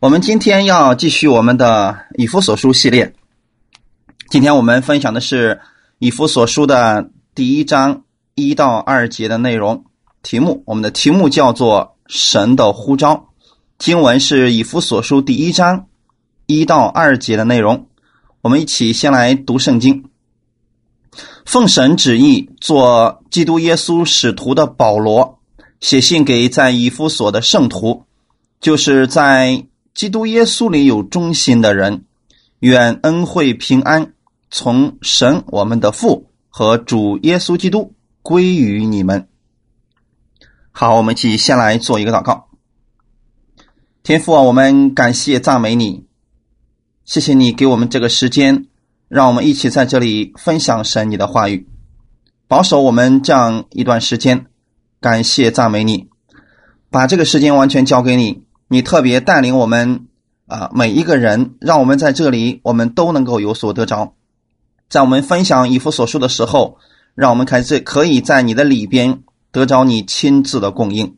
我们今天要继续我们的以弗所书系列。今天我们分享的是以弗所书的第一章一到二节的内容。题目，我们的题目叫做“神的呼召”。经文是以弗所书第一章一到二节的内容。我们一起先来读圣经。奉神旨意，做基督耶稣使徒的保罗，写信给在以弗所的圣徒，就是在。基督耶稣里有忠心的人，愿恩惠平安从神我们的父和主耶稣基督归于你们。好，我们一起先来做一个祷告。天父啊，我们感谢赞美你，谢谢你给我们这个时间，让我们一起在这里分享神你的话语，保守我们这样一段时间。感谢赞美你，把这个时间完全交给你。你特别带领我们啊，每一个人，让我们在这里，我们都能够有所得着。在我们分享以弗所书的时候，让我们开始可以在你的里边得着你亲自的供应。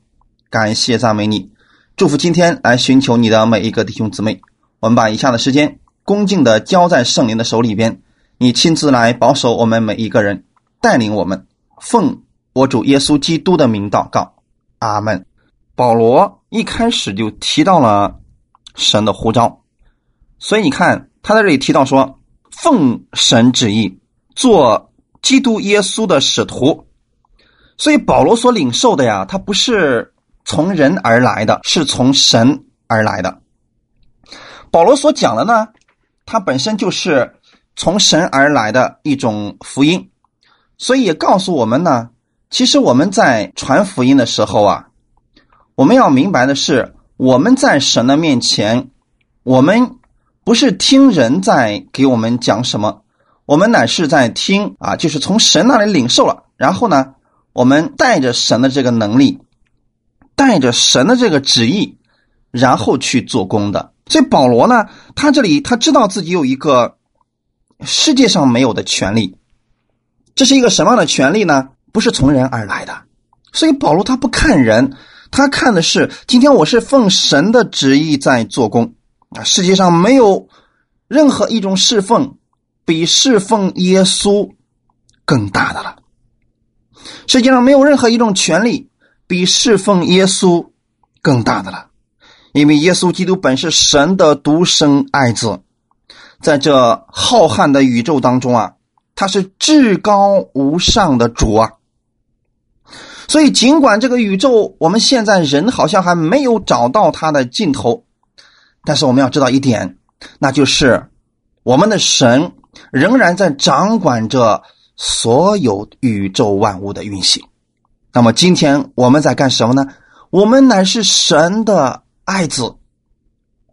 感谢赞美你，祝福今天来寻求你的每一个弟兄姊妹。我们把以下的时间恭敬的交在圣灵的手里边，你亲自来保守我们每一个人，带领我们，奉我主耶稣基督的名祷告，阿门。保罗一开始就提到了神的呼召，所以你看他在这里提到说，奉神旨意做基督耶稣的使徒，所以保罗所领受的呀，他不是从人而来的，是从神而来的。保罗所讲的呢，他本身就是从神而来的一种福音，所以也告诉我们呢，其实我们在传福音的时候啊。我们要明白的是，我们在神的面前，我们不是听人在给我们讲什么，我们乃是在听啊，就是从神那里领受了，然后呢，我们带着神的这个能力，带着神的这个旨意，然后去做工的。所以保罗呢，他这里他知道自己有一个世界上没有的权利，这是一个什么样的权利呢？不是从人而来的。所以保罗他不看人。他看的是今天我是奉神的旨意在做工啊！世界上没有任何一种侍奉比侍奉耶稣更大的了。世界上没有任何一种权利比侍奉耶稣更大的了，因为耶稣基督本是神的独生爱子，在这浩瀚的宇宙当中啊，他是至高无上的主啊。所以，尽管这个宇宙，我们现在人好像还没有找到它的尽头，但是我们要知道一点，那就是我们的神仍然在掌管着所有宇宙万物的运行。那么，今天我们在干什么呢？我们乃是神的爱子，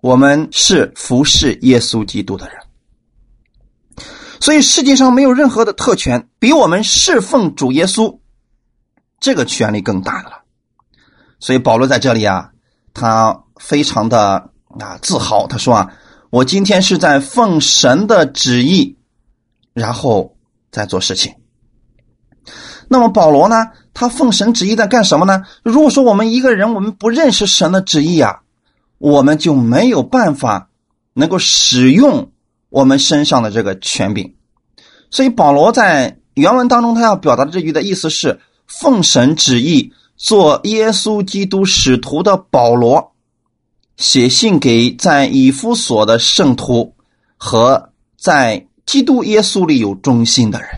我们是服侍耶稣基督的人。所以，世界上没有任何的特权比我们侍奉主耶稣。这个权力更大的了，所以保罗在这里啊，他非常的啊自豪。他说啊，我今天是在奉神的旨意，然后在做事情。那么保罗呢，他奉神旨意在干什么呢？如果说我们一个人我们不认识神的旨意啊，我们就没有办法能够使用我们身上的这个权柄。所以保罗在原文当中他要表达的这句的意思是。奉神旨意做耶稣基督使徒的保罗，写信给在以弗所的圣徒和在基督耶稣里有忠心的人。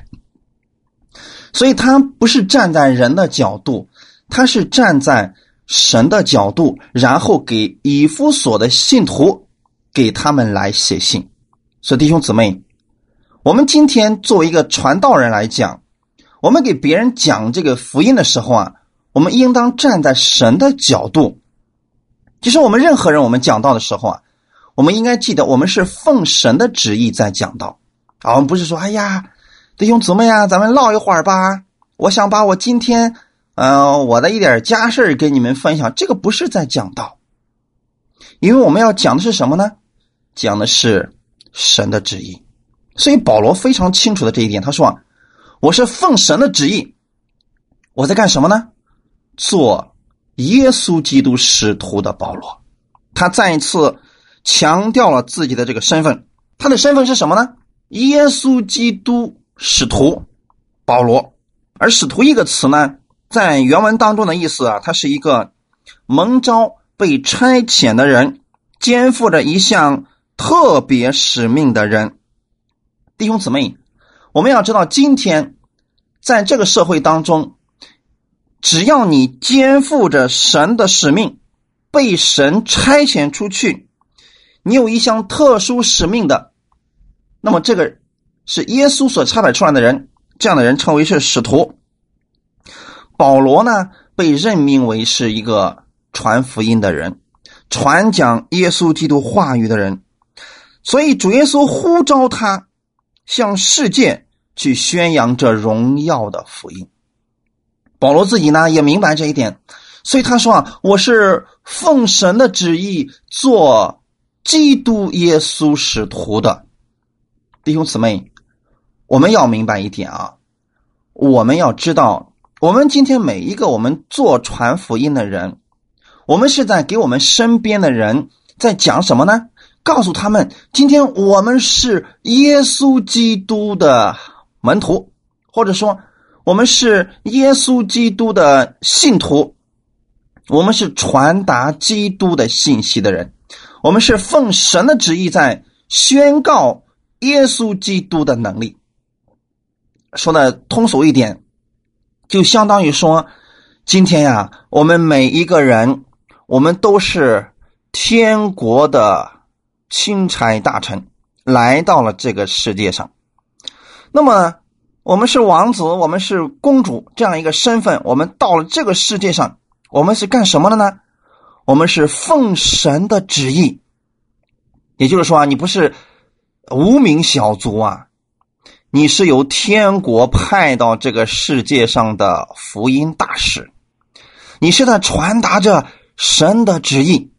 所以他不是站在人的角度，他是站在神的角度，然后给以弗所的信徒给他们来写信。所以弟兄姊妹，我们今天作为一个传道人来讲。我们给别人讲这个福音的时候啊，我们应当站在神的角度。其实我们任何人，我们讲道的时候啊，我们应该记得，我们是奉神的旨意在讲道啊。我们不是说，哎呀，弟兄姊妹啊，咱们唠一会儿吧。我想把我今天，呃，我的一点家事跟你们分享。这个不是在讲道，因为我们要讲的是什么呢？讲的是神的旨意。所以保罗非常清楚的这一点，他说啊。我是奉神的旨意，我在干什么呢？做耶稣基督使徒的保罗，他再一次强调了自己的这个身份。他的身份是什么呢？耶稣基督使徒保罗。而使徒一个词呢，在原文当中的意思啊，它是一个蒙召被差遣的人，肩负着一项特别使命的人。弟兄姊妹，我们要知道，今天在这个社会当中，只要你肩负着神的使命，被神差遣出去，你有一项特殊使命的，那么这个是耶稣所差派出来的人。这样的人称为是使徒。保罗呢，被任命为是一个传福音的人，传讲耶稣基督话语的人，所以主耶稣呼召他向世界去宣扬这荣耀的福音。保罗自己呢也明白这一点，所以他说啊：“我是奉神的旨意做基督耶稣使徒的弟兄姊妹。”我们要明白一点啊，我们要知道，我们今天每一个我们做传福音的人，我们是在给我们身边的人在讲什么呢？告诉他们，今天我们是耶稣基督的门徒，或者说我们是耶稣基督的信徒，我们是传达基督的信息的人，我们是奉神的旨意在宣告耶稣基督的能力。说的通俗一点，就相当于说，今天呀，我们每一个人，我们都是天国的钦差大臣，来到了这个世界上。那么，我们是王子，我们是公主这样一个身份，我们到了这个世界上，我们是干什么的呢？我们是奉神的旨意。也就是说啊，你不是无名小卒啊。你是由天国派到这个世界上的福音大使，你是在传达着神的旨意。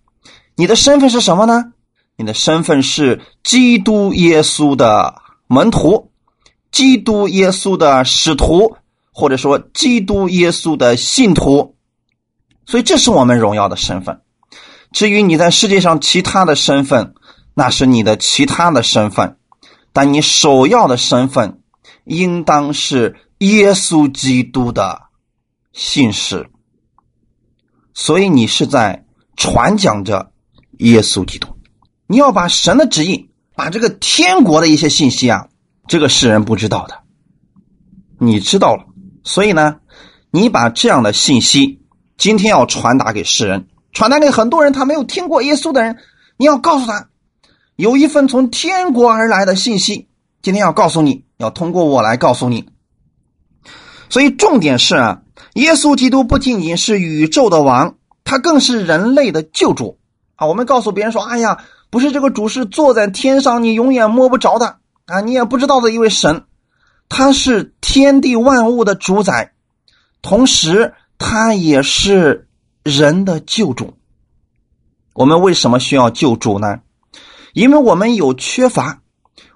你的身份是什么呢？你的身份是基督耶稣的门徒，基督耶稣的使徒，或者说基督耶稣的信徒。所以，这是我们荣耀的身份。至于你在世界上其他的身份，那是你的其他的身份。但你首要的身份，应当是耶稣基督的信使，所以你是在传讲着耶稣基督。你要把神的旨意，把这个天国的一些信息啊，这个世人不知道的，你知道了。所以呢，你把这样的信息，今天要传达给世人，传达给很多人，他没有听过耶稣的人，你要告诉他。有一份从天国而来的信息，今天要告诉你，要通过我来告诉你。所以重点是啊，耶稣基督不仅仅是宇宙的王，他更是人类的救主啊！我们告诉别人说：“哎呀，不是这个主是坐在天上，你永远摸不着的啊，你也不知道的一位神，他是天地万物的主宰，同时他也是人的救主。我们为什么需要救主呢？”因为我们有缺乏，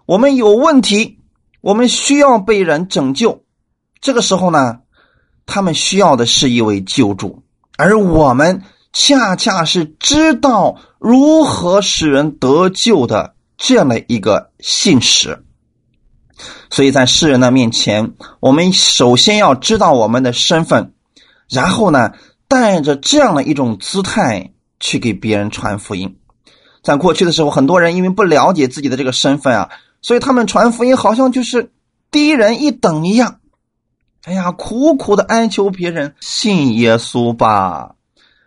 我们有问题，我们需要被人拯救。这个时候呢，他们需要的是一位救主，而我们恰恰是知道如何使人得救的这样的一个信使。所以在世人的面前，我们首先要知道我们的身份，然后呢，带着这样的一种姿态去给别人传福音。在过去的时候，很多人因为不了解自己的这个身份啊，所以他们传福音好像就是低人一等一样。哎呀，苦苦的哀求别人信耶稣吧！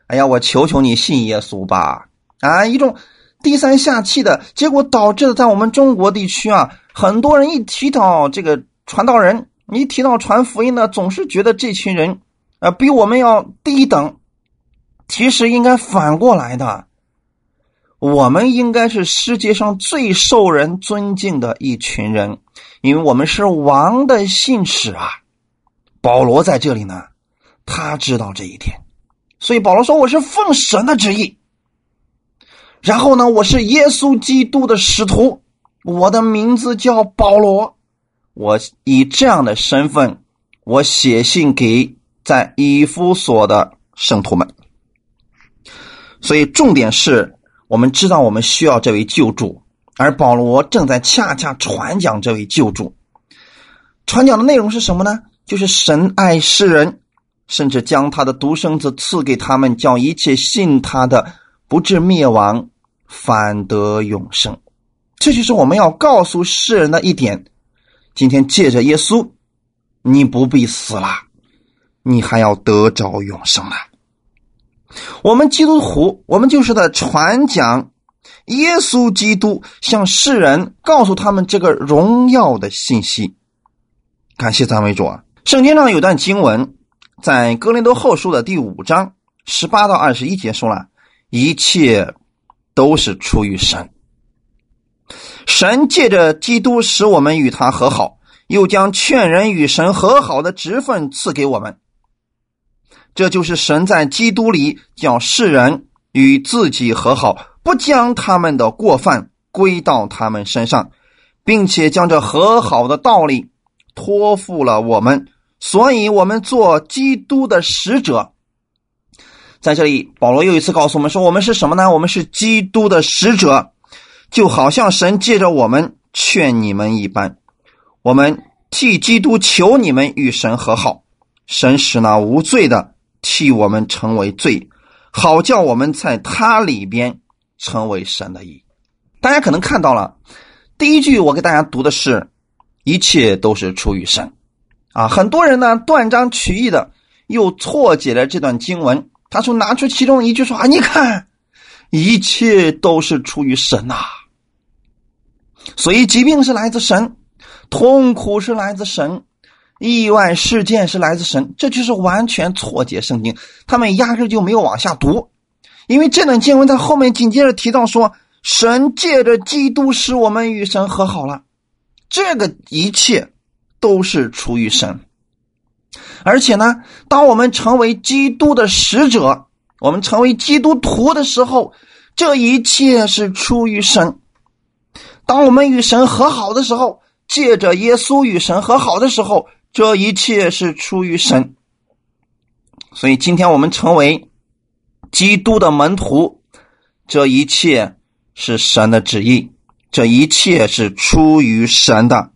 哎呀，我求求你信耶稣吧！啊，一种低三下气的结果，导致了在我们中国地区啊，很多人一提到这个传道人，一提到传福音呢，总是觉得这群人啊比我们要低等。其实应该反过来的。我们应该是世界上最受人尊敬的一群人，因为我们是王的信使啊。保罗在这里呢，他知道这一点，所以保罗说：“我是奉神的旨意。”然后呢，我是耶稣基督的使徒，我的名字叫保罗。我以这样的身份，我写信给在以夫所的圣徒们。所以重点是。我们知道我们需要这位救主，而保罗正在恰恰传讲这位救主。传讲的内容是什么呢？就是神爱世人，甚至将他的独生子赐给他们，叫一切信他的不至灭亡，反得永生。这就是我们要告诉世人的一点。今天借着耶稣，你不必死了，你还要得着永生了。我们基督徒，我们就是在传讲耶稣基督，向世人告诉他们这个荣耀的信息。感谢赞美主啊！圣经上有段经文，在哥林多后书的第五章十八到二十一节说了：“一切都是出于神，神借着基督使我们与他和好，又将劝人与神和好的职分赐给我们。这就是神在基督里叫世人与自己和好，不将他们的过犯归到他们身上，并且将这和好的道理。”托付了我们，所以我们做基督的使者。在这里，保罗又一次告诉我们说：“我们是什么呢？我们是基督的使者，就好像神借着我们劝你们一般。我们替基督求你们与神和好，神使那无罪的替我们成为罪，好叫我们在他里边成为神的义。”大家可能看到了，第一句我给大家读的是。一切都是出于神，啊，很多人呢断章取义的又错解了这段经文。他说拿出其中一句说啊，你看，一切都是出于神呐。所以疾病是来自神，痛苦是来自神，意外事件是来自神，这就是完全错解圣经。他们压根就没有往下读，因为这段经文在后面紧接着提到说，神借着基督使我们与神和好了。这个一切都是出于神，而且呢，当我们成为基督的使者，我们成为基督徒的时候，这一切是出于神。当我们与神和好的时候，借着耶稣与神和好的时候，这一切是出于神。所以，今天我们成为基督的门徒，这一切是神的旨意。这一切是出于神的，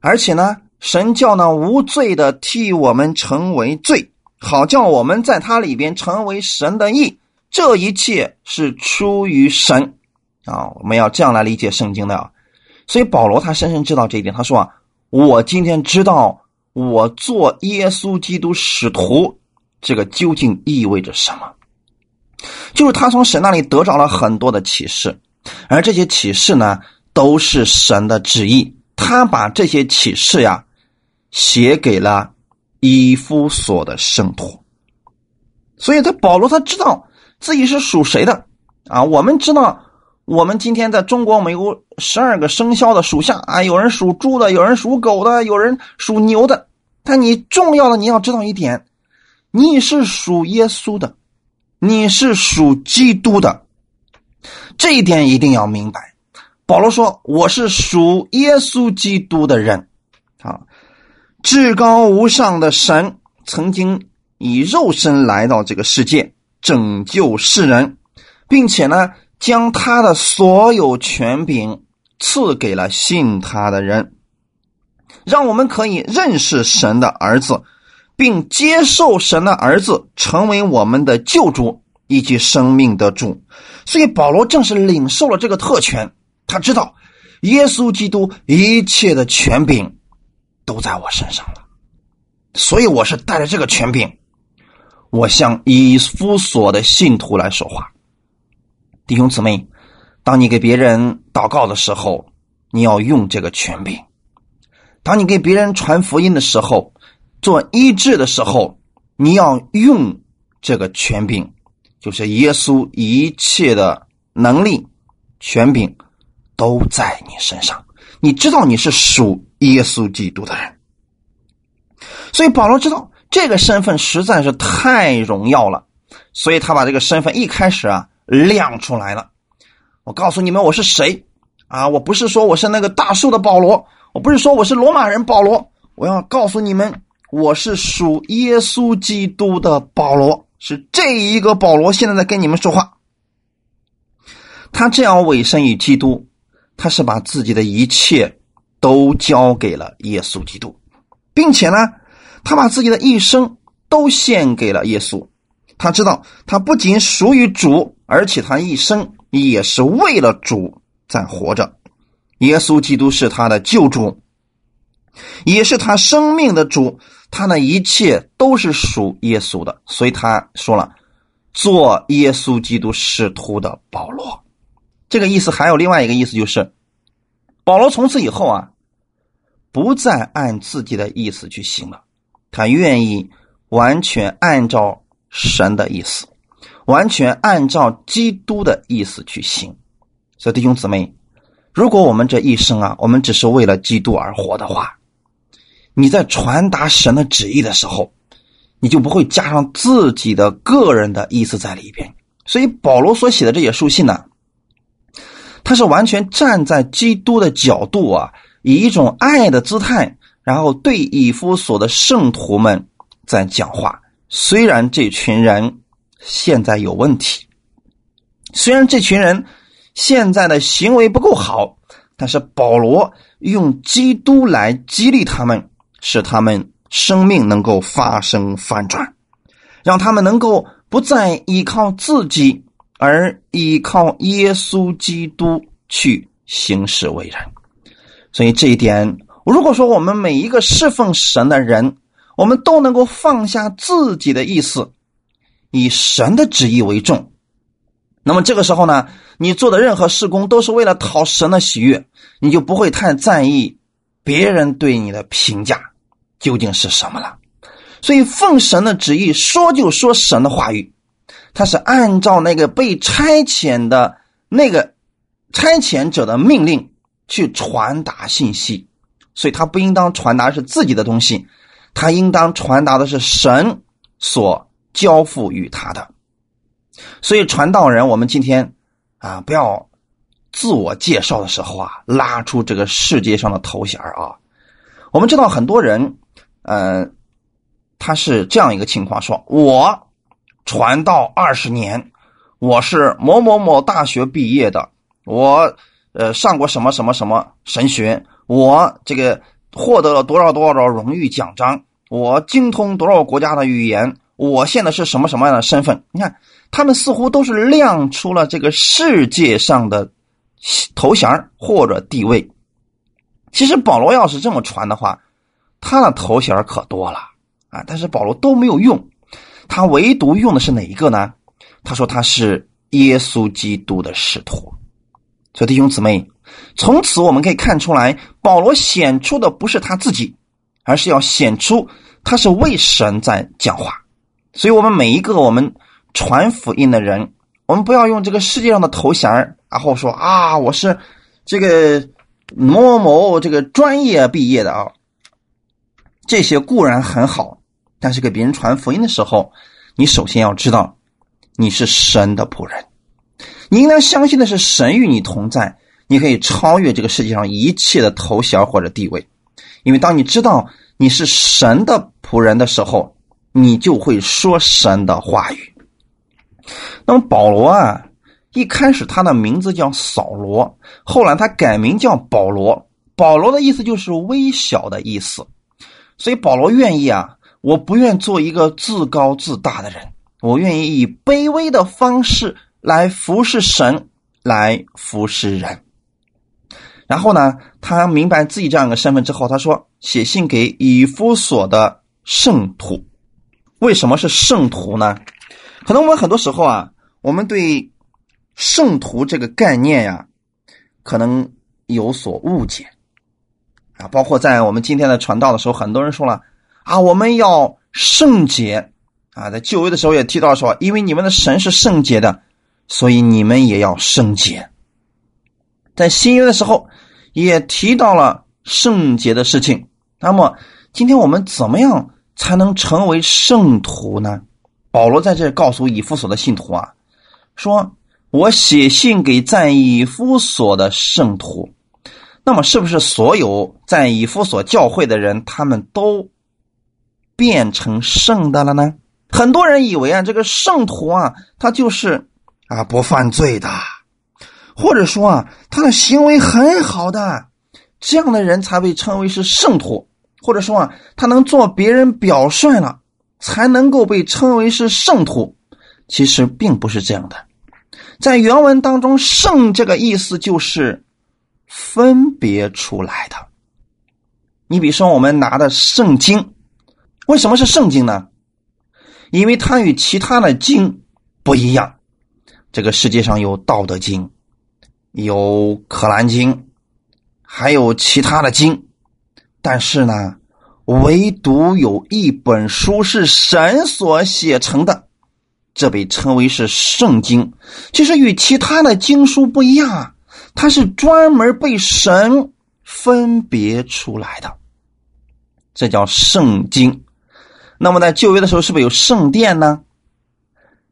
而且呢，神叫那无罪的替我们成为罪，好叫我们在他里边成为神的义。这一切是出于神啊！我们要这样来理解圣经的啊。所以保罗他深深知道这一点，他说啊：“我今天知道我做耶稣基督使徒，这个究竟意味着什么？就是他从神那里得着了很多的启示。”而这些启示呢，都是神的旨意。他把这些启示呀，写给了以夫所的圣徒。所以，他保罗他知道自己是属谁的啊？我们知道，我们今天在中国，我们有十二个生肖的属相啊，有人属猪的，有人属狗的，有人属牛的。但你重要的，你要知道一点，你是属耶稣的，你是属基督的。这一点一定要明白。保罗说：“我是属耶稣基督的人，至高无上的神曾经以肉身来到这个世界，拯救世人，并且呢，将他的所有权柄赐给了信他的人，让我们可以认识神的儿子，并接受神的儿子成为我们的救主。”以及生命的主，所以保罗正是领受了这个特权。他知道，耶稣基督一切的权柄都在我身上了，所以我是带着这个权柄，我向以夫所的信徒来说话。弟兄姊妹，当你给别人祷告的时候，你要用这个权柄；当你给别人传福音的时候，做医治的时候，你要用这个权柄。就是耶稣一切的能力、权柄都在你身上。你知道你是属耶稣基督的人，所以保罗知道这个身份实在是太荣耀了，所以他把这个身份一开始啊亮出来了。我告诉你们我是谁啊？我不是说我是那个大树的保罗，我不是说我是罗马人保罗，我要告诉你们我是属耶稣基督的保罗。是这一个保罗现在在跟你们说话，他这样委身于基督，他是把自己的一切都交给了耶稣基督，并且呢，他把自己的一生都献给了耶稣。他知道，他不仅属于主，而且他一生也是为了主在活着。耶稣基督是他的救主，也是他生命的主，他的一切都是属耶稣的。所以他说了：“做耶稣基督使徒的保罗。”这个意思还有另外一个意思，就是保罗从此以后啊，不再按自己的意思去行了，他愿意完全按照。神的意思，完全按照基督的意思去行。所以弟兄姊妹，如果我们这一生啊，我们只是为了基督而活的话，你在传达神的旨意的时候，你就不会加上自己的个人的意思在里边。所以保罗所写的这些书信呢，他是完全站在基督的角度啊，以一种爱的姿态，然后对以弗所的圣徒们在讲话。虽然这群人现在有问题，虽然这群人现在的行为不够好，但是保罗用基督来激励他们，使他们生命能够发生反转，让他们能够不再依靠自己，而依靠耶稣基督去行事为人。所以这一点，如果说我们每一个侍奉神的人，我们都能够放下自己的意思，以神的旨意为重。那么这个时候呢，你做的任何事工都是为了讨神的喜悦，你就不会太在意别人对你的评价究竟是什么了。所以奉神的旨意说就说神的话语，他是按照那个被差遣的那个差遣者的命令去传达信息，所以他不应当传达是自己的东西。他应当传达的是神所交付于他的，所以传道人，我们今天啊，不要自我介绍的时候啊，拉出这个世界上的头衔啊。我们知道很多人，嗯，他是这样一个情况：说我传道二十年，我是某某某大学毕业的，我呃上过什么什么什么神学，我这个获得了多少多少的荣誉奖章。我精通多少国家的语言？我现在是什么什么样的身份？你看，他们似乎都是亮出了这个世界上的头衔或者地位。其实保罗要是这么传的话，他的头衔可多了啊！但是保罗都没有用，他唯独用的是哪一个呢？他说他是耶稣基督的使徒。所以弟兄姊妹，从此我们可以看出来，保罗显出的不是他自己。而是要显出他是为神在讲话，所以，我们每一个我们传福音的人，我们不要用这个世界上的头衔然后说啊，我是这个某某这个专业毕业的啊。这些固然很好，但是给别人传福音的时候，你首先要知道你是神的仆人，你应当相信的是神与你同在，你可以超越这个世界上一切的头衔或者地位。因为当你知道你是神的仆人的时候，你就会说神的话语。那么保罗啊，一开始他的名字叫扫罗，后来他改名叫保罗。保罗的意思就是微小的意思，所以保罗愿意啊，我不愿做一个自高自大的人，我愿意以卑微的方式来服侍神，来服侍人。然后呢，他明白自己这样一个身份之后，他说：“写信给以夫所的圣徒，为什么是圣徒呢？可能我们很多时候啊，我们对圣徒这个概念呀，可能有所误解啊。包括在我们今天的传道的时候，很多人说了啊，我们要圣洁啊，在旧约的时候也提到说，因为你们的神是圣洁的，所以你们也要圣洁。在新约的时候。”也提到了圣洁的事情。那么，今天我们怎么样才能成为圣徒呢？保罗在这告诉以弗所的信徒啊，说：“我写信给在以弗所的圣徒。”那么，是不是所有在以弗所教会的人，他们都变成圣的了呢？很多人以为啊，这个圣徒啊，他就是啊不犯罪的，或者说啊，他的行为很好的，这样的人才被称为是圣徒，或者说啊，他能做别人表率了，才能够被称为是圣徒。其实并不是这样的，在原文当中，“圣”这个意思就是分别出来的。你比如说，我们拿的圣经，为什么是圣经呢？因为它与其他的经不一样。这个世界上有《道德经》，有《可兰经》，还有其他的经，但是呢，唯独有一本书是神所写成的，这被称为是圣经。其实与其他的经书不一样啊，它是专门被神分别出来的，这叫圣经。那么在旧约的时候，是不是有圣殿呢？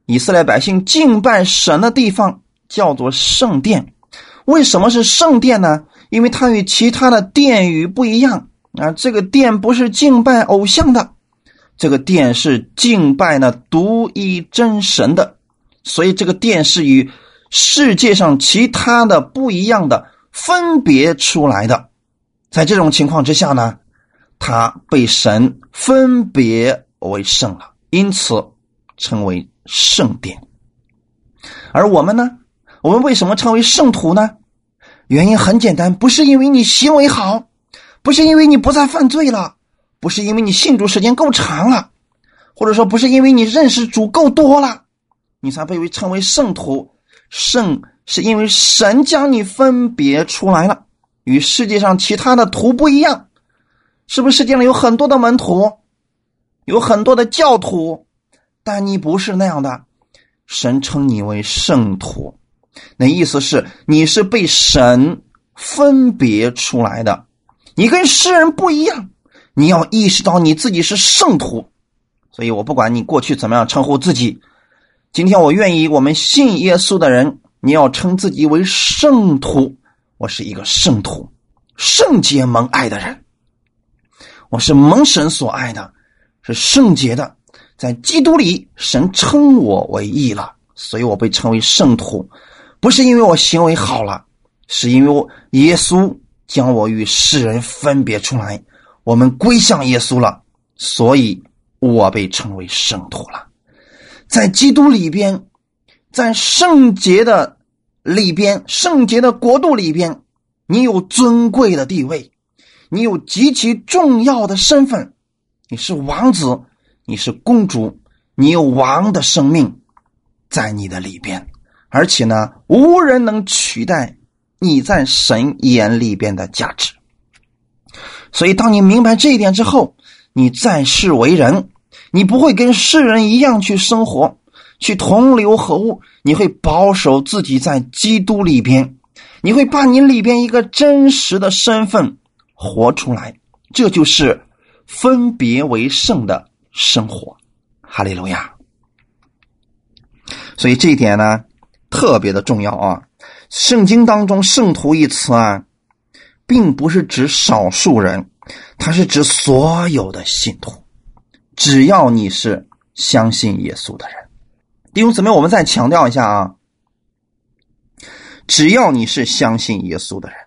以色列百姓敬拜神的地方叫做圣殿。为什么是圣殿呢？因为它与其他的殿宇不一样啊。这个殿不是敬拜偶像的，这个殿是敬拜那独一真神的。所以这个殿是与世界上其他的不一样的，分别出来的。在这种情况之下呢？他被神分别为圣了，因此称为圣殿。而我们呢？我们为什么称为圣徒呢？原因很简单，不是因为你行为好，不是因为你不再犯罪了，不是因为你信主时间够长了，或者说不是因为你认识主够多了，你才被为称为圣徒。圣是因为神将你分别出来了，与世界上其他的徒不一样。是不是世界上有很多的门徒，有很多的教徒，但你不是那样的。神称你为圣徒，那意思是你是被神分别出来的，你跟世人不一样。你要意识到你自己是圣徒，所以我不管你过去怎么样称呼自己，今天我愿意我们信耶稣的人，你要称自己为圣徒。我是一个圣徒，圣洁蒙爱的人。我是蒙神所爱的，是圣洁的，在基督里，神称我为义了，所以我被称为圣徒，不是因为我行为好了，是因为我耶稣将我与世人分别出来，我们归向耶稣了，所以我被称为圣徒了。在基督里边，在圣洁的里边，圣洁的国度里边，你有尊贵的地位。你有极其重要的身份，你是王子，你是公主，你有王的生命在你的里边，而且呢，无人能取代你在神眼里边的价值。所以，当你明白这一点之后，你在世为人，你不会跟世人一样去生活，去同流合污，你会保守自己在基督里边，你会把你里边一个真实的身份。活出来，这就是分别为圣的生活。哈利路亚！所以这一点呢，特别的重要啊。圣经当中“圣徒”一词啊，并不是指少数人，它是指所有的信徒。只要你是相信耶稣的人，弟兄姊妹，我们再强调一下啊，只要你是相信耶稣的人。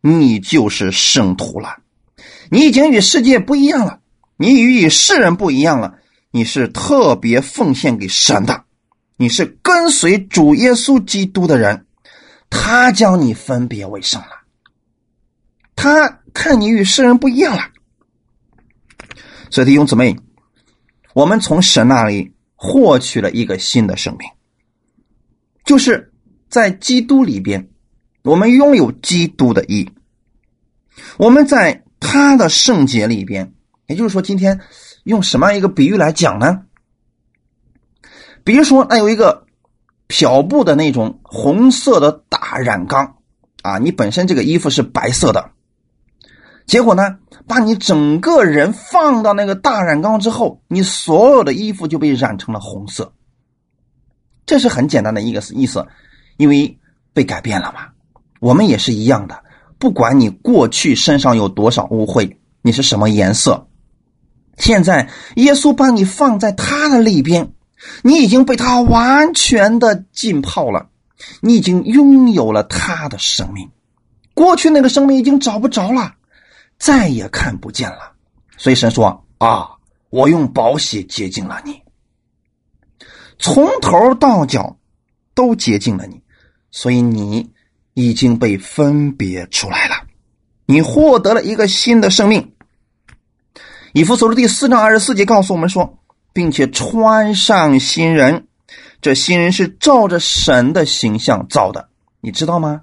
你就是圣徒了，你已经与世界不一样了，你与与世人不一样了，你是特别奉献给神的，你是跟随主耶稣基督的人，他将你分别为圣了，他看你与世人不一样了，所以弟兄姊妹，我们从神那里获取了一个新的生命，就是在基督里边。我们拥有基督的义，我们在他的圣洁里边，也就是说，今天用什么样一个比喻来讲呢？比如说，那有一个漂布的那种红色的大染缸啊，你本身这个衣服是白色的，结果呢，把你整个人放到那个大染缸之后，你所有的衣服就被染成了红色。这是很简单的一个意思，因为被改变了嘛。我们也是一样的，不管你过去身上有多少污秽，你是什么颜色，现在耶稣把你放在他的里边，你已经被他完全的浸泡了，你已经拥有了他的生命。过去那个生命已经找不着了，再也看不见了。所以神说：“啊，我用宝血洁净了你，从头到脚都洁净了你，所以你已经被分别出来了，你获得了一个新的生命。”以弗所书第四章二十四节告诉我们说，并且穿上新人，这新人是照着神的形象造的，你知道吗？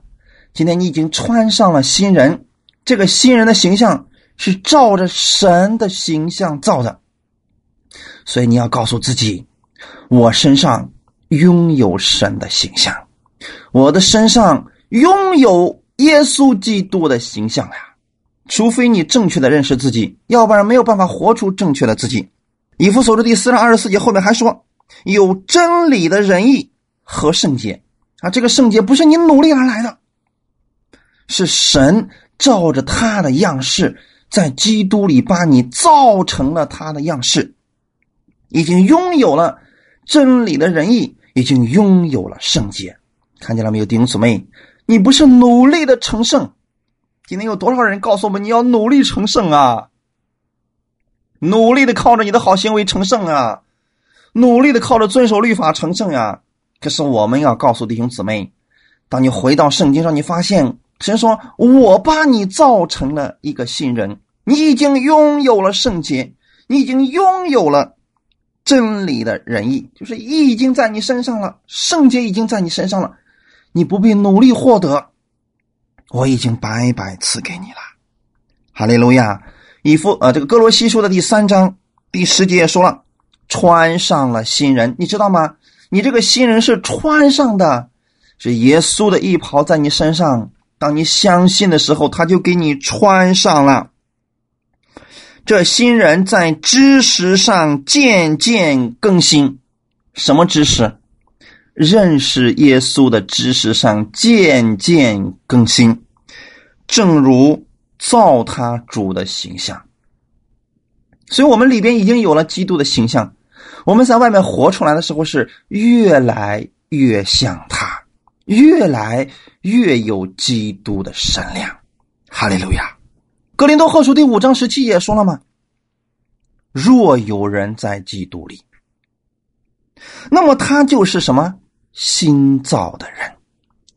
今天你已经穿上了新人，这个新人的形象是照着神的形象造的，所以你要告诉自己，我身上拥有神的形象，我的身上拥有耶稣基督的形象呀。除非你正确的认识自己，要不然没有办法活出正确的自己。以弗所书第四章二十四节后面还说，有真理的仁义和圣洁啊，这个圣洁不是你努力而来的。是神照着他的样式，在基督里把你造成了他的样式，已经拥有了真理的仁义，已经拥有了圣洁。看见了没有，弟兄姊妹？你不是努力的成圣。今天有多少人告诉我们你要努力成圣啊？努力的靠着你的好行为成圣啊，努力的靠着遵守律法成圣呀。可是我们要告诉弟兄姊妹，当你回到圣经上，你发现。神说：“我把你造成了一个新人，你已经拥有了圣洁，你已经拥有了真理的仁义，就是义已经在你身上了，圣洁已经在你身上了，你不必努力获得，我已经白白赐给你了。”哈利路亚！以弗呃，这个哥罗西书的第三章第十节也说了：“穿上了新人，你知道吗？你这个新人是穿上的，是耶稣的衣袍在你身上。”当你相信的时候，他就给你穿上了。这新人在知识上渐渐更新，什么知识？认识耶稣的知识上渐渐更新，正如造他主的形象。所以，我们里边已经有了基督的形象。我们在外面活出来的时候，是越来越像他。越来越有基督的神量，哈利路亚！格林多后书第五章十七也说了吗？若有人在基督里，那么他就是什么新造的人。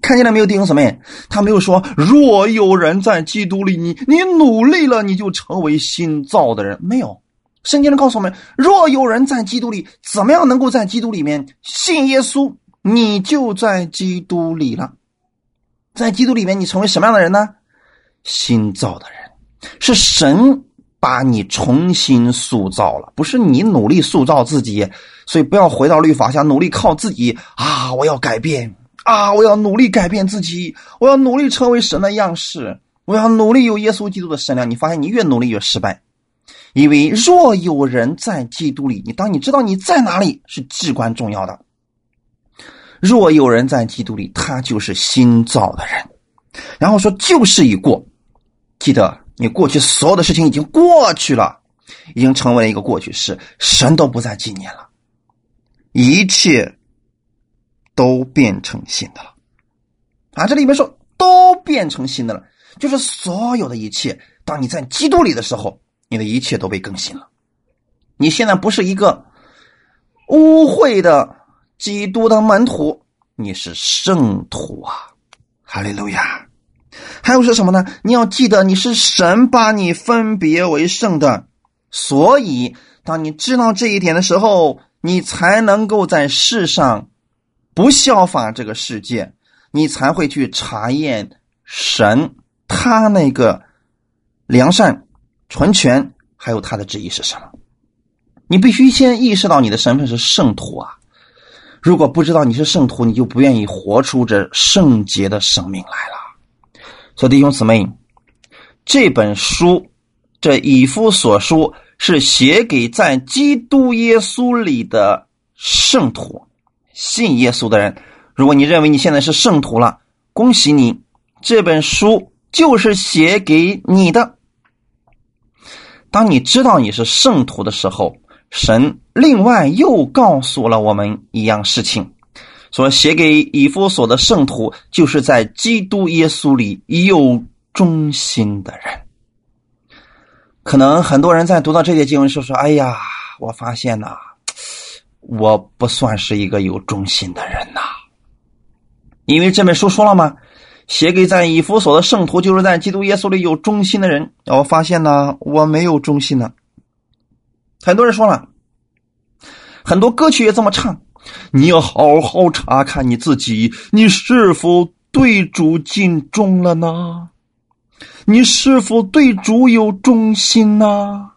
看见了没有，弟兄姊妹？他没有说若有人在基督里，你你努力了，你就成为新造的人。没有，圣经上告诉我们：若有人在基督里，怎么样能够在基督里面信耶稣？你就在基督里了，在基督里面，你成为什么样的人呢？新造的人，是神把你重新塑造了，不是你努力塑造自己。所以不要回到律法下努力靠自己啊！我要改变啊！我要努力改变自己，我要努力成为神的样式，我要努力有耶稣基督的神量。你发现你越努力越失败，因为若有人在基督里，你当你知道你在哪里是至关重要的。若有人在基督里，他就是新造的人。然后说旧事已过，记得你过去所有的事情已经过去了，已经成为了一个过去式，神都不再纪念了，一切都变成新的了。啊，这里面说都变成新的了，就是所有的一切，当你在基督里的时候，你的一切都被更新了。你现在不是一个污秽的。基督的门徒，你是圣徒啊！哈利路亚！还有是什么呢？你要记得，你是神把你分别为圣的，所以当你知道这一点的时候，你才能够在世上不效法这个世界，你才会去查验神他那个良善、纯全，还有他的旨意是什么。你必须先意识到你的身份是圣徒啊！如果不知道你是圣徒，你就不愿意活出这圣洁的生命来了。所以弟兄姊妹，这本书，这以夫所书是写给在基督耶稣里的圣徒，信耶稣的人。如果你认为你现在是圣徒了，恭喜你，这本书就是写给你的。当你知道你是圣徒的时候。神另外又告诉了我们一样事情，说写给以弗所的圣徒，就是在基督耶稣里有忠心的人。可能很多人在读到这些经文时说：“哎呀，我发现呐，我不算是一个有忠心的人呐。”因为这本书说了吗？写给在以弗所的圣徒，就是在基督耶稣里有忠心的人。我发现呢，我没有忠心呢。很多人说了，很多歌曲也这么唱：“你要好好查看你自己，你是否对主尽忠了呢？”你是否对主有忠心呢？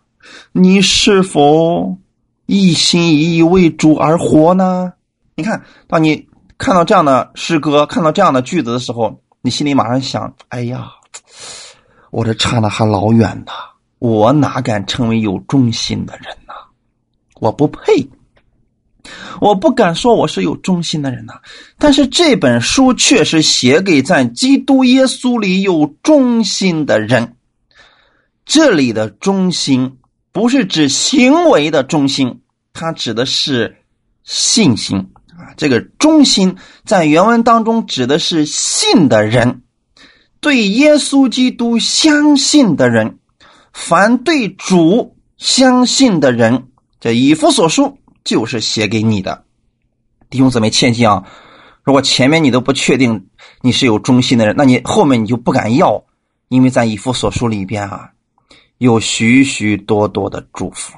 你是否一心一意为主而活呢？你看，当你看到这样的诗歌，看到这样的句子的时候，你心里马上想：哎呀，我这差的还老远呢，我哪敢成为有忠心的人呢？我不配。我不敢说我是有忠心的人呐，但是这本书却是写给在基督耶稣里有忠心的人。这里的忠心不是指行为的忠心，它指的是信心啊。这个忠心在原文当中指的是信的人，对耶稣基督相信的人，凡对主相信的人，这以弗所书。就是写给你的弟兄姊妹，切记啊！如果前面你都不确定你是有忠心的人，那你后面你就不敢要，因为在以弗所书里边啊，有许许多多的祝福。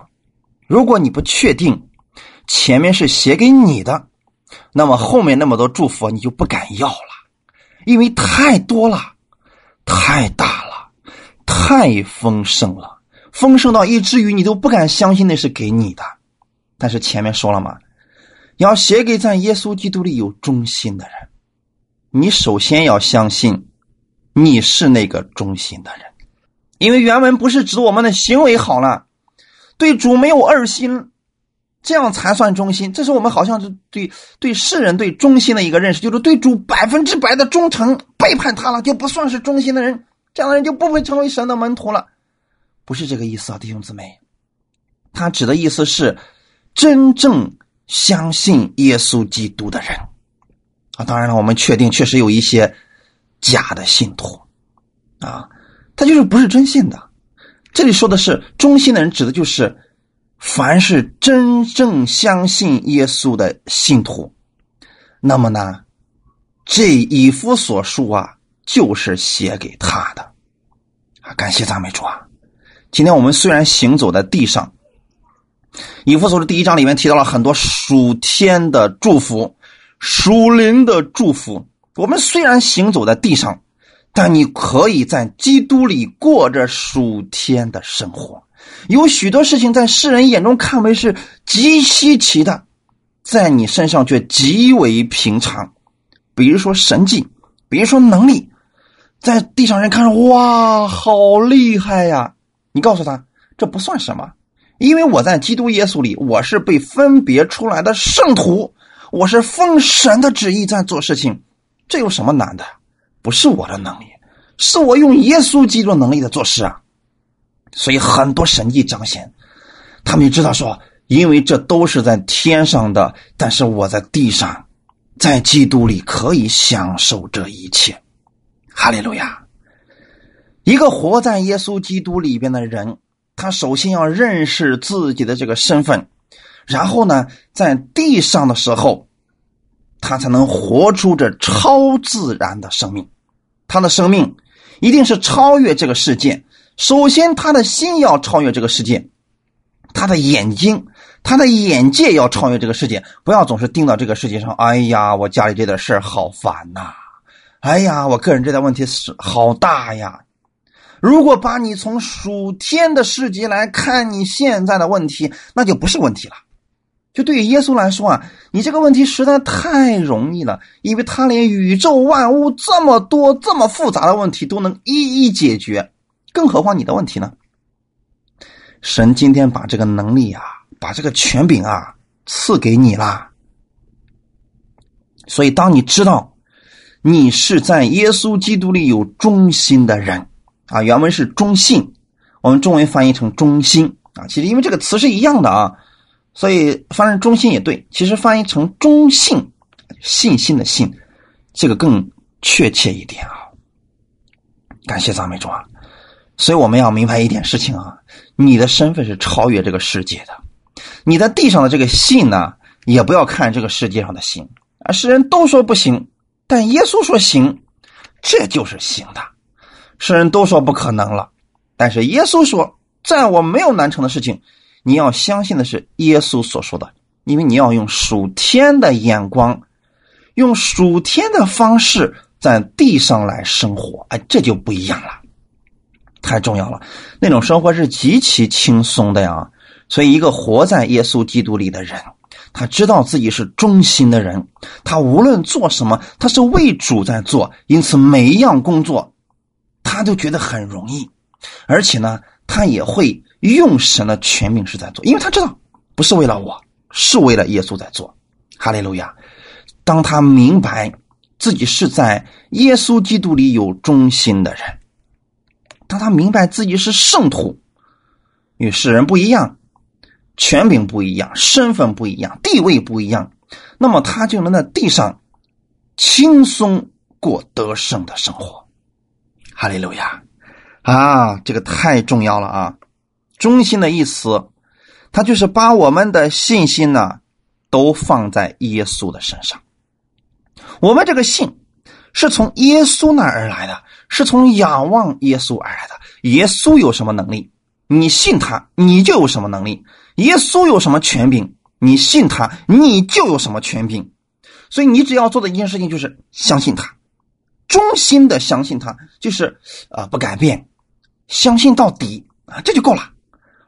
如果你不确定前面是写给你的，那么后面那么多祝福你就不敢要了，因为太多了，太大了，太丰盛了，丰盛到以至于你都不敢相信那是给你的。但是前面说了嘛，要写给在耶稣基督里有忠心的人，你首先要相信你是那个忠心的人，因为原文不是指我们的行为好了，对主没有二心，这样才算忠心。这是我们好像是对对世人对忠心的一个认识，就是对主百分之百的忠诚，背叛他了就不算是忠心的人，这样的人就不会成为神的门徒了。不是这个意思啊，弟兄姊妹，他指的意思是。真正相信耶稣基督的人啊，当然了，我们确定确实有一些假的信徒啊，他就是不是真信的。这里说的是忠心的人，指的就是凡是真正相信耶稣的信徒。那么呢，这以夫所述啊，就是写给他的啊。感谢赞美主啊！今天我们虽然行走在地上。以弗所的第一章里面提到了很多属天的祝福、属灵的祝福。我们虽然行走在地上，但你可以在基督里过着属天的生活。有许多事情在世人眼中看为是极稀奇的，在你身上却极为平常。比如说神迹，比如说能力，在地上人看着哇，好厉害呀！你告诉他，这不算什么。因为我在基督耶稣里，我是被分别出来的圣徒，我是奉神的旨意在做事情，这有什么难的？不是我的能力，是我用耶稣基督能力在做事啊！所以很多神迹彰显，他们就知道说，因为这都是在天上的，但是我在地上，在基督里可以享受这一切。哈利路亚！一个活在耶稣基督里边的人。他首先要认识自己的这个身份，然后呢，在地上的时候，他才能活出这超自然的生命。他的生命一定是超越这个世界。首先，他的心要超越这个世界，他的眼睛、他的眼界要超越这个世界。不要总是盯到这个世界上。哎呀，我家里这点事儿好烦呐！哎呀，我个人这点问题是好大呀！如果把你从属天的世界来看你现在的问题，那就不是问题了。就对于耶稣来说啊，你这个问题实在太容易了，因为他连宇宙万物这么多、这么复杂的问题都能一一解决，更何况你的问题呢？神今天把这个能力啊，把这个权柄啊赐给你啦。所以，当你知道你是在耶稣基督里有忠心的人。啊，原文是忠信，我们中文翻译成忠心啊。其实因为这个词是一样的啊，所以翻译忠心也对。其实翻译成忠信，信心的信，这个更确切一点啊。感谢赞美主啊！所以我们要明白一点事情啊，你的身份是超越这个世界的。你在地上的这个信呢，也不要看这个世界上的信啊，世人都说不行，但耶稣说行，这就是行的。世人都说不可能了，但是耶稣说，在我没有难成的事情。你要相信的是耶稣所说的，因为你要用属天的眼光，用属天的方式在地上来生活，哎，这就不一样了，太重要了。那种生活是极其轻松的呀。所以，一个活在耶稣基督里的人，他知道自己是忠心的人，他无论做什么，他是为主在做，因此每一样工作，他都觉得很容易，而且呢，他也会。用神的权柄是在做，因为他知道不是为了我，是为了耶稣在做。哈利路亚！当他明白自己是在耶稣基督里有忠心的人，当他明白自己是圣徒，与世人不一样，权柄不一样，身份不一样，地位不一样，那么他就能在地上轻松过得胜的生活。哈利路亚！啊，这个太重要了啊！中心的意思，他就是把我们的信心呢，都放在耶稣的身上。我们这个信是从耶稣那而来的，是从仰望耶稣而来的。耶稣有什么能力，你信他，你就有什么能力；耶稣有什么权柄，你信他，你就有什么权柄。所以你只要做的一件事情就是相信他，忠心的相信他，就是啊不改变，相信到底啊，这就够了。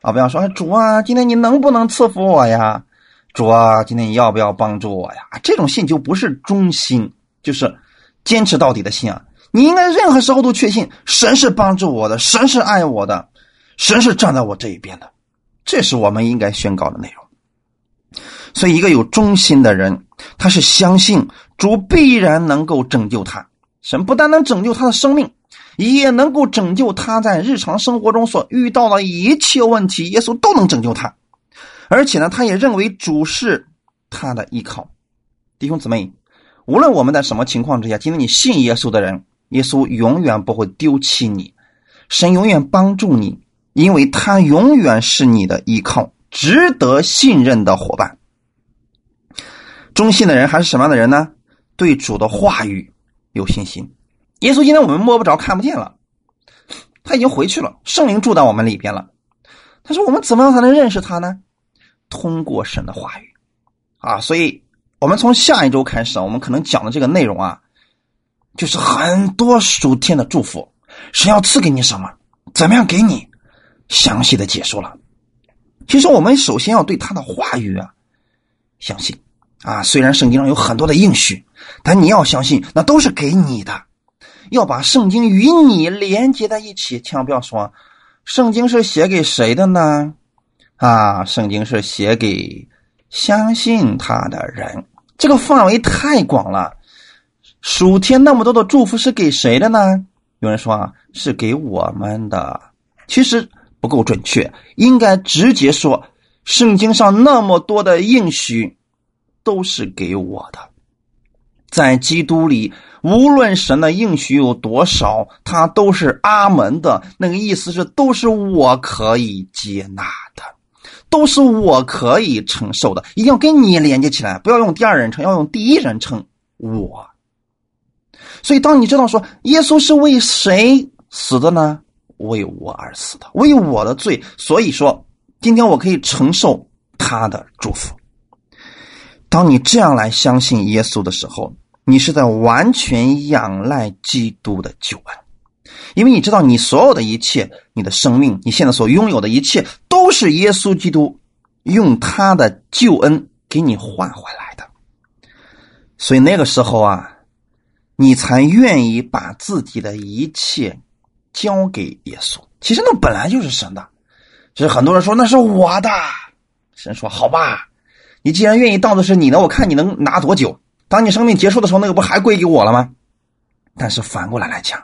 啊，不要说主啊，今天你能不能赐福我呀？主啊，今天你要不要帮助我呀？这种信就不是忠心，就是坚持到底的信啊！你应该任何时候都确信神是帮助我的，神是爱我的，神是站在我这一边的，这是我们应该宣告的内容。所以，一个有忠心的人，他是相信主必然能够拯救他，神不但能拯救他的生命。也能够拯救他在日常生活中所遇到的一切问题，耶稣都能拯救他。而且呢，他也认为主是他的依靠。弟兄姊妹，无论我们在什么情况之下，今天你信耶稣的人，耶稣永远不会丢弃你，神永远帮助你，因为他永远是你的依靠，值得信任的伙伴。忠信的人还是什么样的人呢？对主的话语有信心。耶稣今天我们摸不着、看不见了，他已经回去了，圣灵住在我们里边了。他说：“我们怎么样才能认识他呢？通过神的话语啊！所以，我们从下一周开始，我们可能讲的这个内容啊，就是很多属天的祝福，神要赐给你什么，怎么样给你详细的解说了。其实，我们首先要对他的话语啊相信啊。虽然圣经上有很多的应许，但你要相信，那都是给你的。”要把圣经与你连接在一起，千万不要说，圣经是写给谁的呢？啊，圣经是写给相信他的人，这个范围太广了。属天那么多的祝福是给谁的呢？有人说啊，是给我们的，其实不够准确，应该直接说，圣经上那么多的应许都是给我的，在基督里。无论神的应许有多少，他都是阿门的。那个意思是，都是我可以接纳的，都是我可以承受的。一定要跟你连接起来，不要用第二人称，要用第一人称我。所以，当你知道说耶稣是为谁死的呢？为我而死的，为我的罪。所以说，今天我可以承受他的祝福。当你这样来相信耶稣的时候。你是在完全仰赖基督的救恩，因为你知道，你所有的一切，你的生命，你现在所拥有的一切，都是耶稣基督用他的救恩给你换回来的。所以那个时候啊，你才愿意把自己的一切交给耶稣。其实那本来就是神的，只是很多人说那是我的。神说：“好吧，你既然愿意当的是你的，我看你能拿多久。”当你生命结束的时候，那个不还归给我了吗？但是反过来来讲，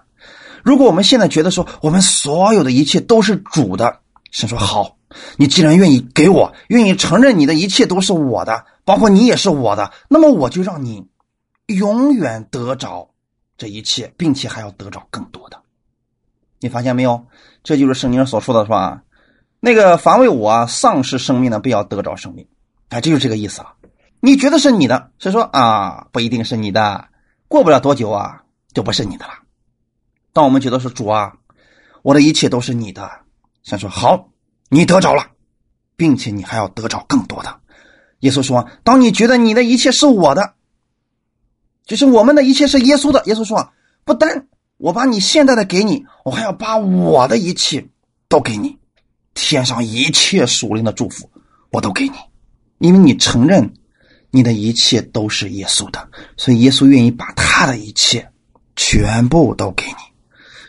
如果我们现在觉得说我们所有的一切都是主的，神说好，你既然愿意给我，愿意承认你的一切都是我的，包括你也是我的，那么我就让你永远得着这一切，并且还要得着更多的。你发现没有？这就是圣经所说的，是吧？那个防卫我丧失生命的，必要得着生命。哎，这就是这个意思啊！你觉得是你的，是说啊，不一定是你的，过不了多久啊，就不是你的了。当我们觉得是主啊，我的一切都是你的，先说好，你得着了，并且你还要得着更多的。耶稣说：“当你觉得你的一切是我的，就是我们的一切是耶稣的。”耶稣说：“不单我把你现在的给你，我还要把我的一切都给你，天上一切属灵的祝福我都给你，因为你承认你的一切都是耶稣的，所以耶稣愿意把他的一切全部都给你。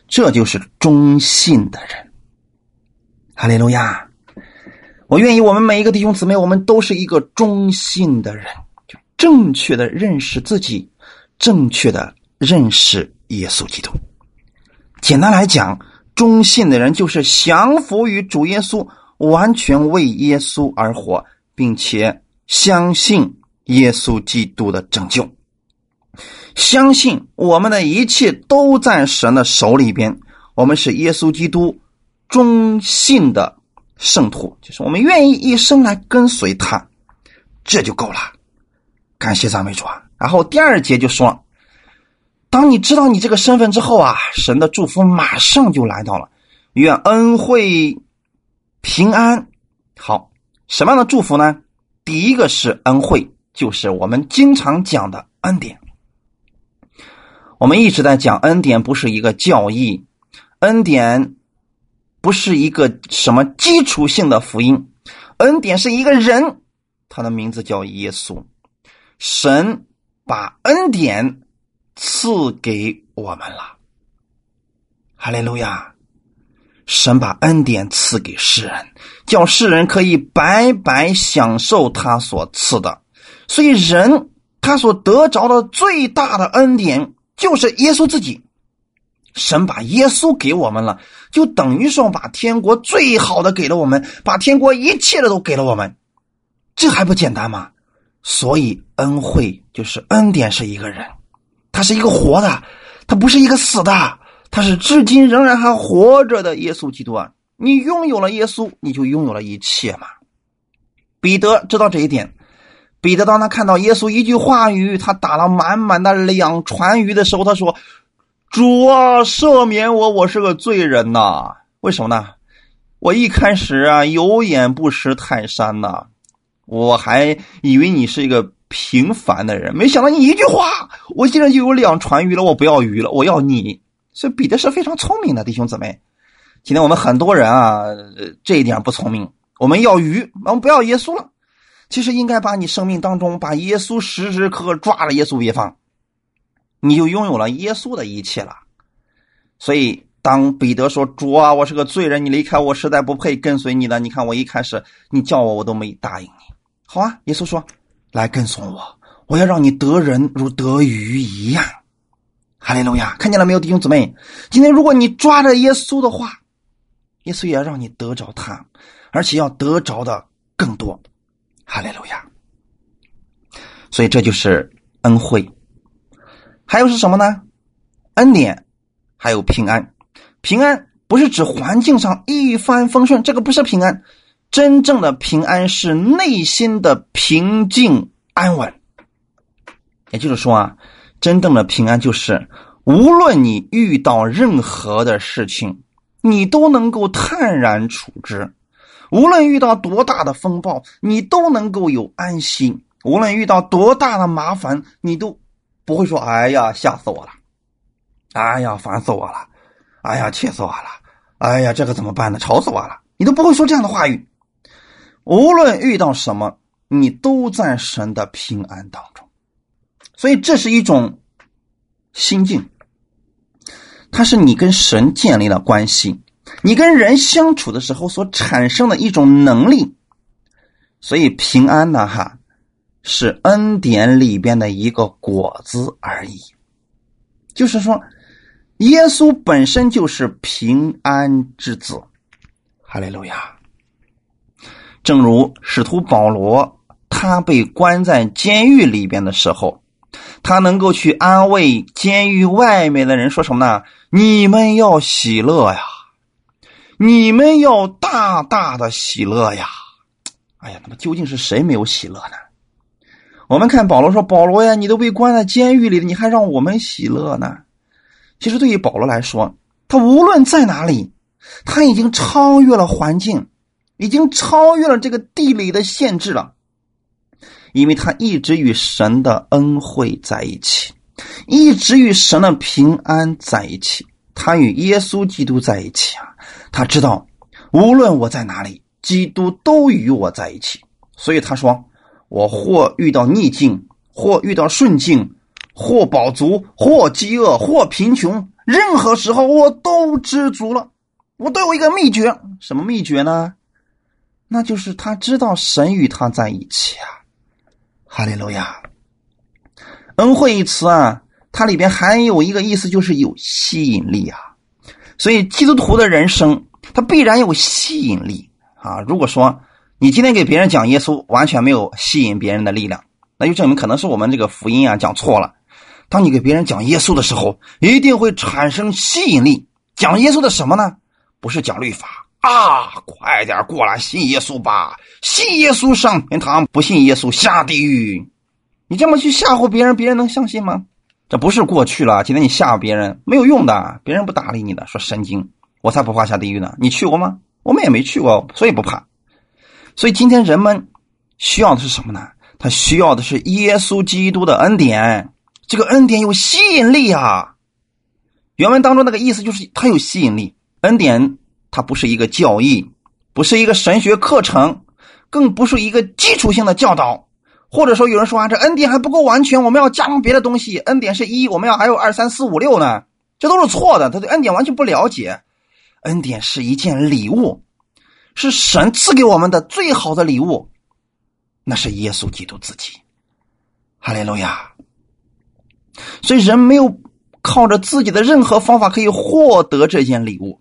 这就是忠信的人。哈利路亚。”我愿意，我们每一个弟兄姊妹，我们都是一个忠信的人，就正确的认识自己，正确的认识耶稣基督。简单来讲，忠信的人就是降服于主耶稣，完全为耶稣而活，并且相信耶稣基督的拯救，相信我们的一切都在神的手里边。我们是耶稣基督忠信的。圣徒就是我们愿意一生来跟随他，这就够了。感谢赞美主啊！然后第二节就说，当你知道你这个身份之后啊，神的祝福马上就来到了。愿恩惠平安。好，什么样的祝福呢？第一个是恩惠，就是我们经常讲的恩典。我们一直在讲恩典，不是一个教义，恩典。不是一个什么基础性的福音，恩典是一个人，他的名字叫耶稣。神把恩典赐给我们了，哈利路亚！神把恩典赐给世人，叫世人可以白白享受他所赐的。所以，人他所得着的最大的恩典就是耶稣自己。神把耶稣给我们了，就等于说把天国最好的给了我们，把天国一切的都给了我们，这还不简单吗？所以恩惠就是恩典是一个人，他是一个活的，他不是一个死的，他是至今仍然还活着的耶稣基督啊！你拥有了耶稣，你就拥有了一切嘛。彼得知道这一点，彼得当他看到耶稣一句话语，他打了满满的两船鱼的时候，他说。主啊，赦免我，我是个罪人呐！为什么呢？我一开始啊，有眼不识泰山呐，我还以为你是一个平凡的人，没想到你一句话，我竟然就有两船鱼了。我不要鱼了，我要你。所以彼得是非常聪明的弟兄姊妹。今天我们很多人啊，这一点不聪明。我们要鱼，我们不要耶稣了。其实应该把你生命当中把耶稣时时刻刻抓着耶稣别放。你就拥有了耶稣的一切了，所以当彼得说：“主啊，我是个罪人，你离开我实在不配跟随你的。你看我一开始你叫我，我都没答应你。好啊，耶稣说：来跟从我，我要让你得人如得鱼一样。哈利路亚！看见了没有，弟兄姊妹？今天如果你抓着耶稣的话，耶稣也要让你得着他，而且要得着的更多。哈利路亚！所以这就是恩惠。还有是什么呢？恩典，还有平安。平安不是指环境上一帆风顺，这个不是平安。真正的平安是内心的平静安稳。也就是说啊，真正的平安就是无论你遇到任何的事情，你都能够泰然处之；无论遇到多大的风暴，你都能够有安心；无论遇到多大的麻烦，你都。不会说，哎呀，吓死我了！哎呀，烦死我了！哎呀，气死我了！哎呀，这个怎么办呢？吵死我了！你都不会说这样的话语。无论遇到什么，你都在神的平安当中。所以，这是一种心境，它是你跟神建立了关系，你跟人相处的时候所产生的一种能力。所以，平安呢，哈。是恩典里边的一个果子而已，就是说，耶稣本身就是平安之子，哈利路亚。正如使徒保罗，他被关在监狱里边的时候，他能够去安慰监狱外面的人，说什么呢？你们要喜乐呀，你们要大大的喜乐呀！哎呀，那么究竟是谁没有喜乐呢？我们看保罗说：“保罗呀，你都被关在监狱里了，你还让我们喜乐呢？”其实对于保罗来说，他无论在哪里，他已经超越了环境，已经超越了这个地理的限制了。因为他一直与神的恩惠在一起，一直与神的平安在一起，他与耶稣基督在一起啊！他知道，无论我在哪里，基督都与我在一起。所以他说：“我或遇到逆境，或遇到顺境，或饱足，或饥饿，或贫穷，任何时候我都知足了。我都有一个秘诀，什么秘诀呢？那就是他知道神与他在一起啊！”哈利路亚，恩惠一词啊，它里边还有一个意思，就是有吸引力啊。所以基督徒的人生，它必然有吸引力啊。如果说你今天给别人讲耶稣，完全没有吸引别人的力量，那就证明可能是我们这个福音啊讲错了。当你给别人讲耶稣的时候，一定会产生吸引力。讲耶稣的什么呢？不是讲律法。啊，快点过来信耶稣吧！信耶稣上天堂，不信耶稣下地狱。你这么去吓唬别人，别人能相信吗？这不是过去了，今天你吓唬别人没有用的，别人不搭理你的，说神经。我才不怕下地狱呢！你去过吗？我们也没去过，所以不怕。所以今天人们需要的是什么呢？他需要的是耶稣基督的恩典。这个恩典有吸引力啊！原文当中那个意思就是它有吸引力，恩典。它不是一个教义，不是一个神学课程，更不是一个基础性的教导。或者说，有人说啊，这恩典还不够完全，我们要加上别的东西。恩典是一，我们要还有二三四五六呢？这都是错的。他对恩典完全不了解。恩典是一件礼物，是神赐给我们的最好的礼物，那是耶稣基督自己。哈利路亚。所以人没有靠着自己的任何方法可以获得这件礼物。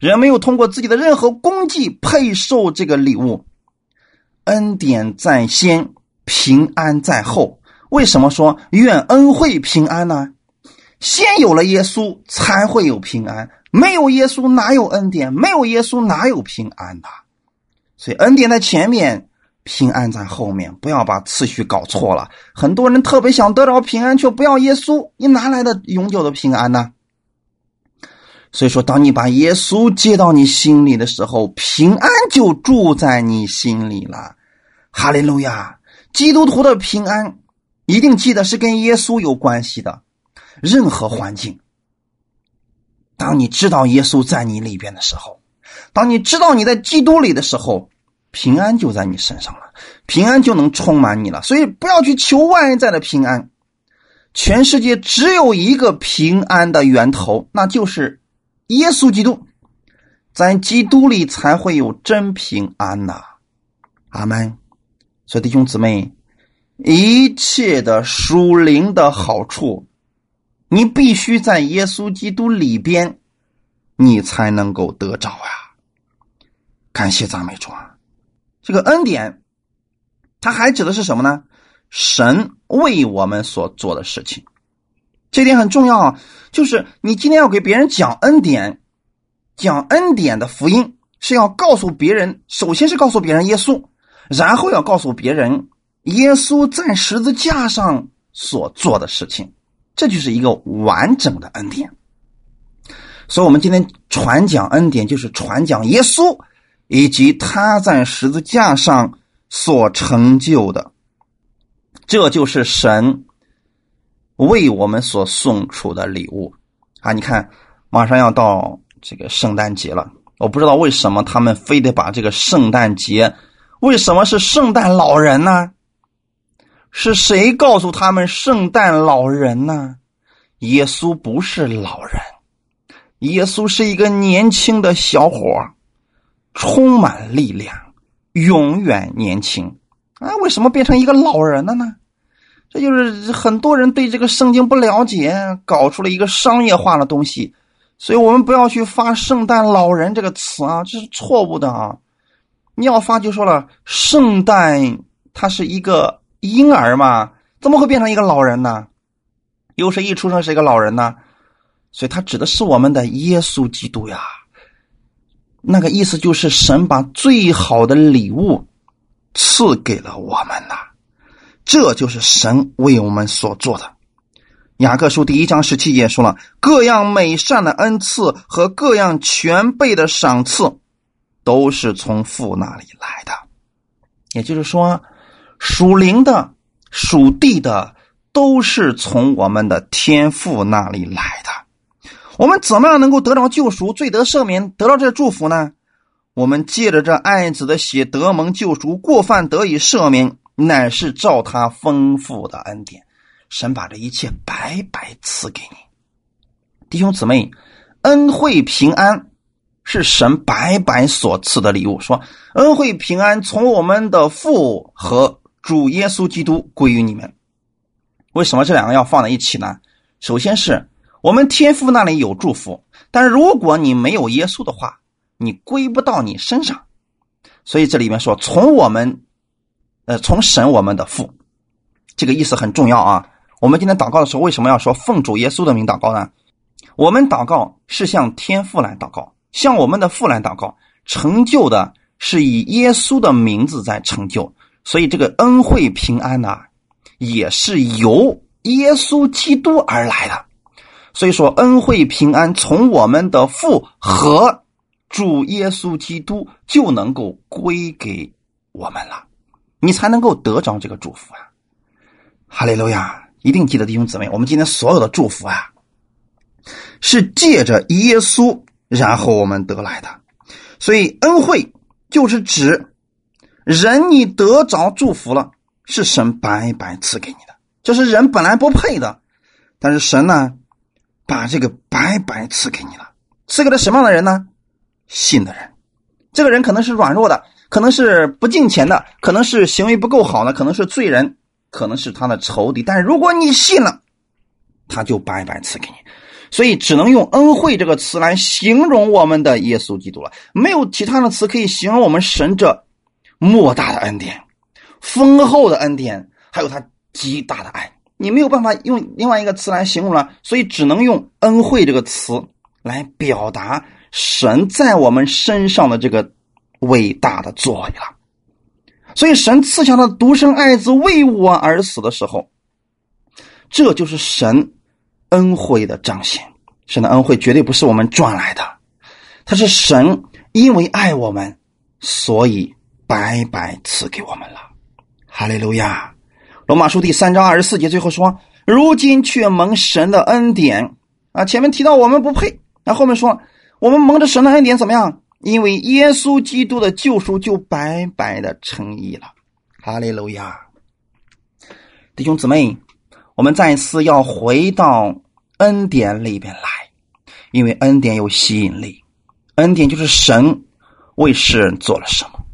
人没有通过自己的任何功绩配受这个礼物，恩典在先，平安在后。为什么说愿恩惠平安呢？先有了耶稣，才会有平安。没有耶稣，哪有恩典？没有耶稣，哪有平安的？所以恩典在前面，平安在后面。不要把次序搞错了。很多人特别想得着平安，却不要耶稣，你哪来的永久的平安呢？所以说，当你把耶稣接到你心里的时候，平安就住在你心里了。哈利路亚！基督徒的平安，一定记得是跟耶稣有关系的。任何环境，当你知道耶稣在你里边的时候，当你知道你在基督里的时候，平安就在你身上了，平安就能充满你了。所以，不要去求外在的平安。全世界只有一个平安的源头，那就是。耶稣基督，在基督里才会有真平安呐，阿门。所以弟兄姊妹，一切的属灵的好处，你必须在耶稣基督里边，你才能够得着啊！感谢赞美主啊！这个恩典，它还指的是什么呢？神为我们所做的事情。这点很重要啊，就是你今天要给别人讲恩典，讲恩典的福音是要告诉别人，首先是告诉别人耶稣，然后要告诉别人耶稣在十字架上所做的事情，这就是一个完整的恩典。所以，我们今天传讲恩典，就是传讲耶稣以及他在十字架上所成就的，这就是神。为我们所送出的礼物啊！你看，马上要到这个圣诞节了。我不知道为什么他们非得把这个圣诞节，为什么是圣诞老人呢？是谁告诉他们圣诞老人呢？耶稣不是老人，耶稣是一个年轻的小伙充满力量，永远年轻啊！为什么变成一个老人了呢？这就是很多人对这个圣经不了解，搞出了一个商业化的东西，所以我们不要去发“圣诞老人”这个词啊，这是错误的啊！你要发就说了，圣诞他是一个婴儿嘛，怎么会变成一个老人呢？有谁一出生是一个老人呢？所以，他指的是我们的耶稣基督呀。那个意思就是神把最好的礼物赐给了我们呐，这就是神为我们所做的。雅各书第一章十七节说了，各样美善的恩赐和各样全备的赏赐，都是从父那里来的。也就是说，属灵的、属地的，都是从我们的天父那里来的。我们怎么样能够得到救赎、罪得赦免、得到这祝福呢？我们借着这爱子的血得蒙救赎，过犯得以赦免，乃是照他丰富的恩典。神把这一切白白赐给你，弟兄姊妹，恩惠平安是神白白所赐的礼物。说恩惠平安从我们的父和主耶稣基督归于你们。为什么这两个要放在一起呢？首先是。我们天父那里有祝福，但是如果你没有耶稣的话，你归不到你身上。所以这里面说，从我们，呃，从神我们的父，这个意思很重要啊。我们今天祷告的时候，为什么要说奉主耶稣的名祷告呢？我们祷告是向天父来祷告，向我们的父来祷告，成就的是以耶稣的名字在成就。所以这个恩惠平安呢，也是由耶稣基督而来的。所以说，恩惠平安从我们的父和主耶稣基督就能够归给我们了，你才能够得着这个祝福啊！哈利路亚！一定记得弟兄姊妹，我们今天所有的祝福啊，是借着耶稣，然后我们得来的。所以恩惠就是指人你得着祝福了，是神白白赐给你的，这是人本来不配的，但是神呢？把这个白白赐给你了，赐给了什么样的人呢？信的人。这个人可能是软弱的，可能是不敬虔的，可能是行为不够好的，可能是罪人，可能是他的仇敌。但是如果你信了，他就白白赐给你。所以只能用恩惠这个词来形容我们的耶稣基督了，没有其他的词可以形容我们神这莫大的恩典、丰厚的恩典，还有他极大的爱。你没有办法用另外一个词来形容了，所以只能用恩惠这个词来表达神在我们身上的这个伟大的作为了。所以神赐下的独生爱子为我而死的时候，这就是神恩惠的彰显。神的恩惠绝对不是我们赚来的，他是神因为爱我们，所以白白赐给我们了。哈利路亚。罗马书第三章二十四节最后说：“如今却蒙神的恩典啊！前面提到我们不配，那后面说我们蒙着神的恩典怎么样？因为耶稣基督的救赎就白白的成义了。哈利路亚！弟兄姊妹，我们再次要回到恩典里边来，因为恩典有吸引力。恩典就是神为世人做了什么，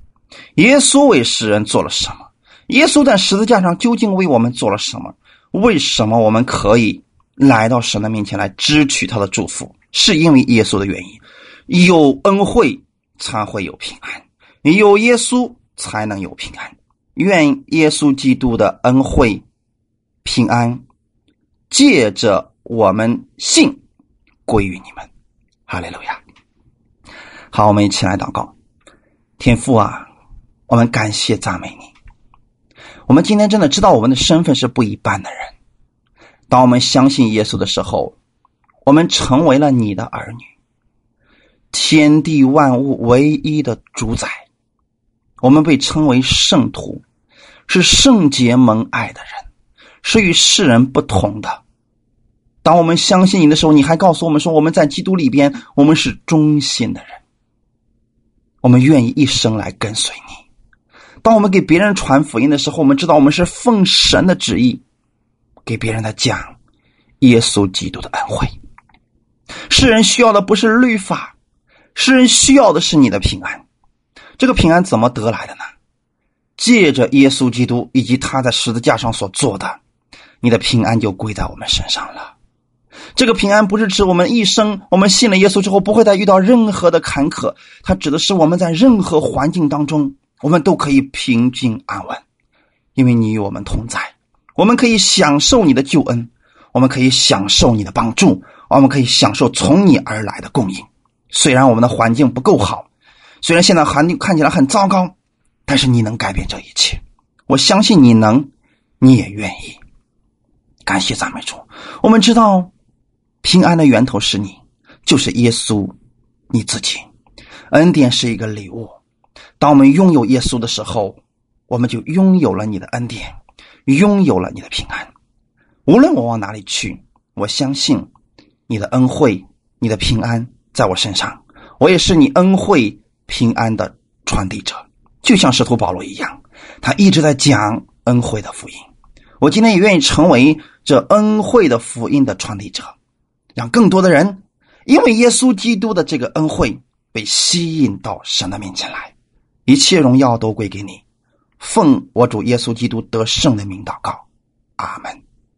耶稣为世人做了什么。”耶稣在十字架上究竟为我们做了什么？为什么我们可以来到神的面前来支取他的祝福？是因为耶稣的原因。有恩惠才会有平安，有耶稣才能有平安。愿耶稣基督的恩惠、平安，借着我们信归于你们。哈利路亚！好，我们一起来祷告。天父啊，我们感谢赞美你。我们今天真的知道我们的身份是不一般的人。当我们相信耶稣的时候，我们成为了你的儿女，天地万物唯一的主宰。我们被称为圣徒，是圣洁蒙爱的人，是与世人不同的。当我们相信你的时候，你还告诉我们说，我们在基督里边，我们是忠心的人，我们愿意一生来跟随你。当我们给别人传福音的时候，我们知道我们是奉神的旨意给别人的讲耶稣基督的恩惠。世人需要的不是律法，世人需要的是你的平安。这个平安怎么得来的呢？借着耶稣基督以及他在十字架上所做的，你的平安就归在我们身上了。这个平安不是指我们一生，我们信了耶稣之后不会再遇到任何的坎坷，它指的是我们在任何环境当中。我们都可以平静安稳，因为你与我们同在。我们可以享受你的救恩，我们可以享受你的帮助，我们可以享受从你而来的供应。虽然我们的环境不够好，虽然现在环境看起来很糟糕，但是你能改变这一切。我相信你能，你也愿意。感谢赞美主。我们知道，平安的源头是你，就是耶稣你自己。恩典是一个礼物，当我们拥有耶稣的时候，我们就拥有了你的恩典，拥有了你的平安。无论我往哪里去，我相信你的恩惠、你的平安在我身上。我也是你恩惠、平安的传递者，就像使徒保罗一样，他一直在讲恩惠的福音。我今天也愿意成为这恩惠的福音的传递者，让更多的人因为耶稣基督的这个恩惠。被吸引到神的面前来，一切荣耀都归给你。奉我主耶稣基督得胜的名祷告，阿门。